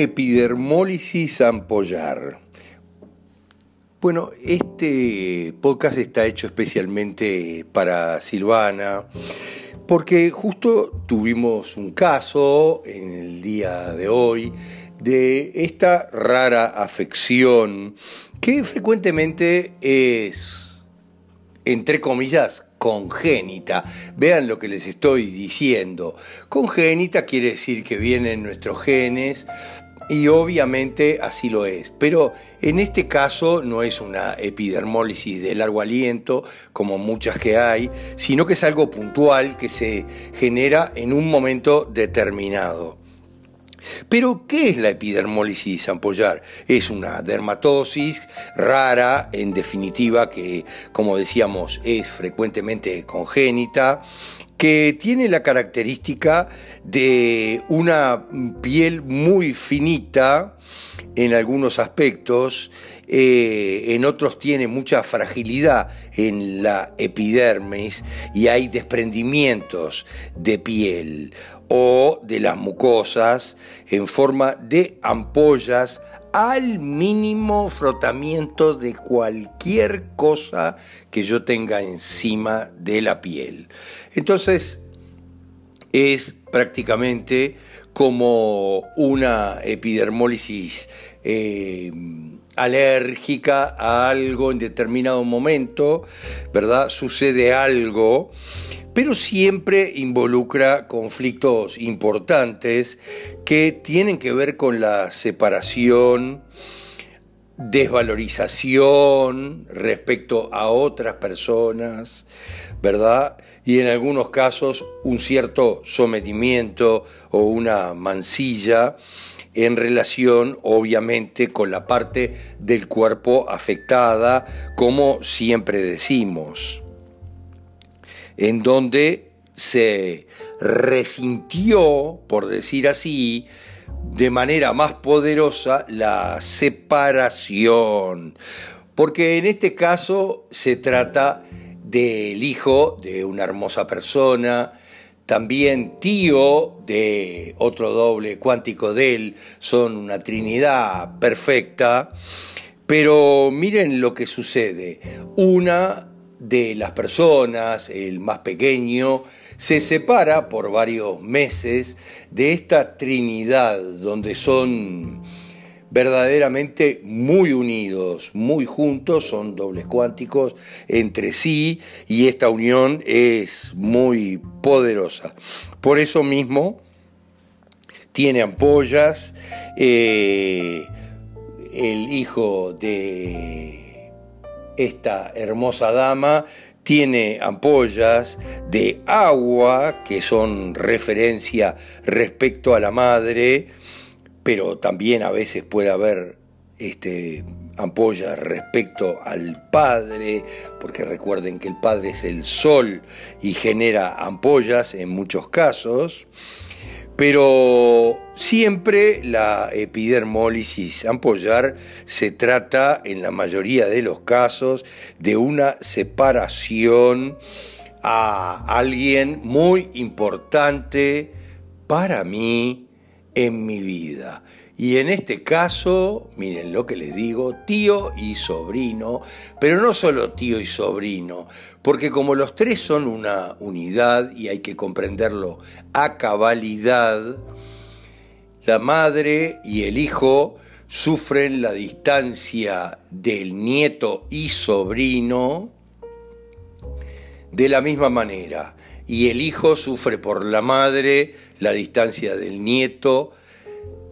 Epidermólisis ampollar. Bueno, este podcast está hecho especialmente para Silvana, porque justo tuvimos un caso en el día de hoy de esta rara afección que frecuentemente es, entre comillas, congénita. Vean lo que les estoy diciendo. Congénita quiere decir que vienen nuestros genes y obviamente así lo es, pero en este caso no es una epidermólisis de largo aliento, como muchas que hay, sino que es algo puntual que se genera en un momento determinado. Pero, ¿qué es la epidermólisis ampollar? Es una dermatosis rara, en definitiva, que, como decíamos, es frecuentemente congénita, que tiene la característica de una piel muy finita en algunos aspectos, eh, en otros tiene mucha fragilidad en la epidermis y hay desprendimientos de piel o de las mucosas en forma de ampollas al mínimo frotamiento de cualquier cosa que yo tenga encima de la piel. Entonces, es prácticamente como una epidermólisis eh, alérgica a algo en determinado momento, ¿verdad? Sucede algo pero siempre involucra conflictos importantes que tienen que ver con la separación, desvalorización respecto a otras personas, ¿verdad? Y en algunos casos un cierto sometimiento o una mancilla en relación obviamente con la parte del cuerpo afectada, como siempre decimos en donde se resintió, por decir así, de manera más poderosa la separación. Porque en este caso se trata del hijo de una hermosa persona, también tío de otro doble cuántico de él, son una trinidad perfecta, pero miren lo que sucede. Una de las personas, el más pequeño, se separa por varios meses de esta Trinidad donde son verdaderamente muy unidos, muy juntos, son dobles cuánticos entre sí y esta unión es muy poderosa. Por eso mismo tiene ampollas, eh, el hijo de esta hermosa dama tiene ampollas de agua que son referencia respecto a la madre, pero también a veces puede haber este, ampollas respecto al padre, porque recuerden que el padre es el sol y genera ampollas en muchos casos. Pero siempre la epidermólisis ampollar se trata, en la mayoría de los casos, de una separación a alguien muy importante para mí en mi vida. Y en este caso, miren lo que les digo, tío y sobrino, pero no solo tío y sobrino, porque como los tres son una unidad y hay que comprenderlo a cabalidad, la madre y el hijo sufren la distancia del nieto y sobrino de la misma manera, y el hijo sufre por la madre la distancia del nieto,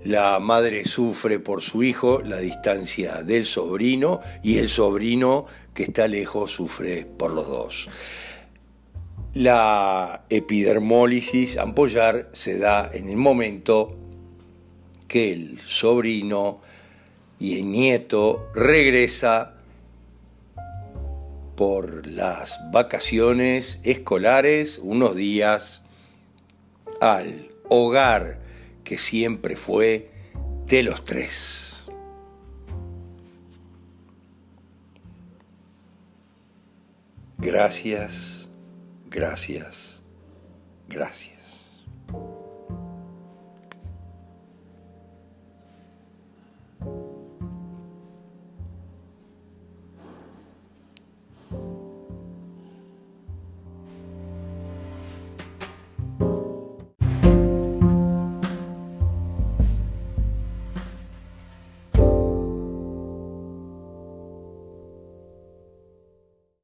la madre sufre por su hijo la distancia del sobrino y el sobrino que está lejos sufre por los dos. La epidermólisis ampollar se da en el momento que el sobrino y el nieto regresa por las vacaciones escolares unos días al hogar que siempre fue de los tres. Gracias, gracias, gracias.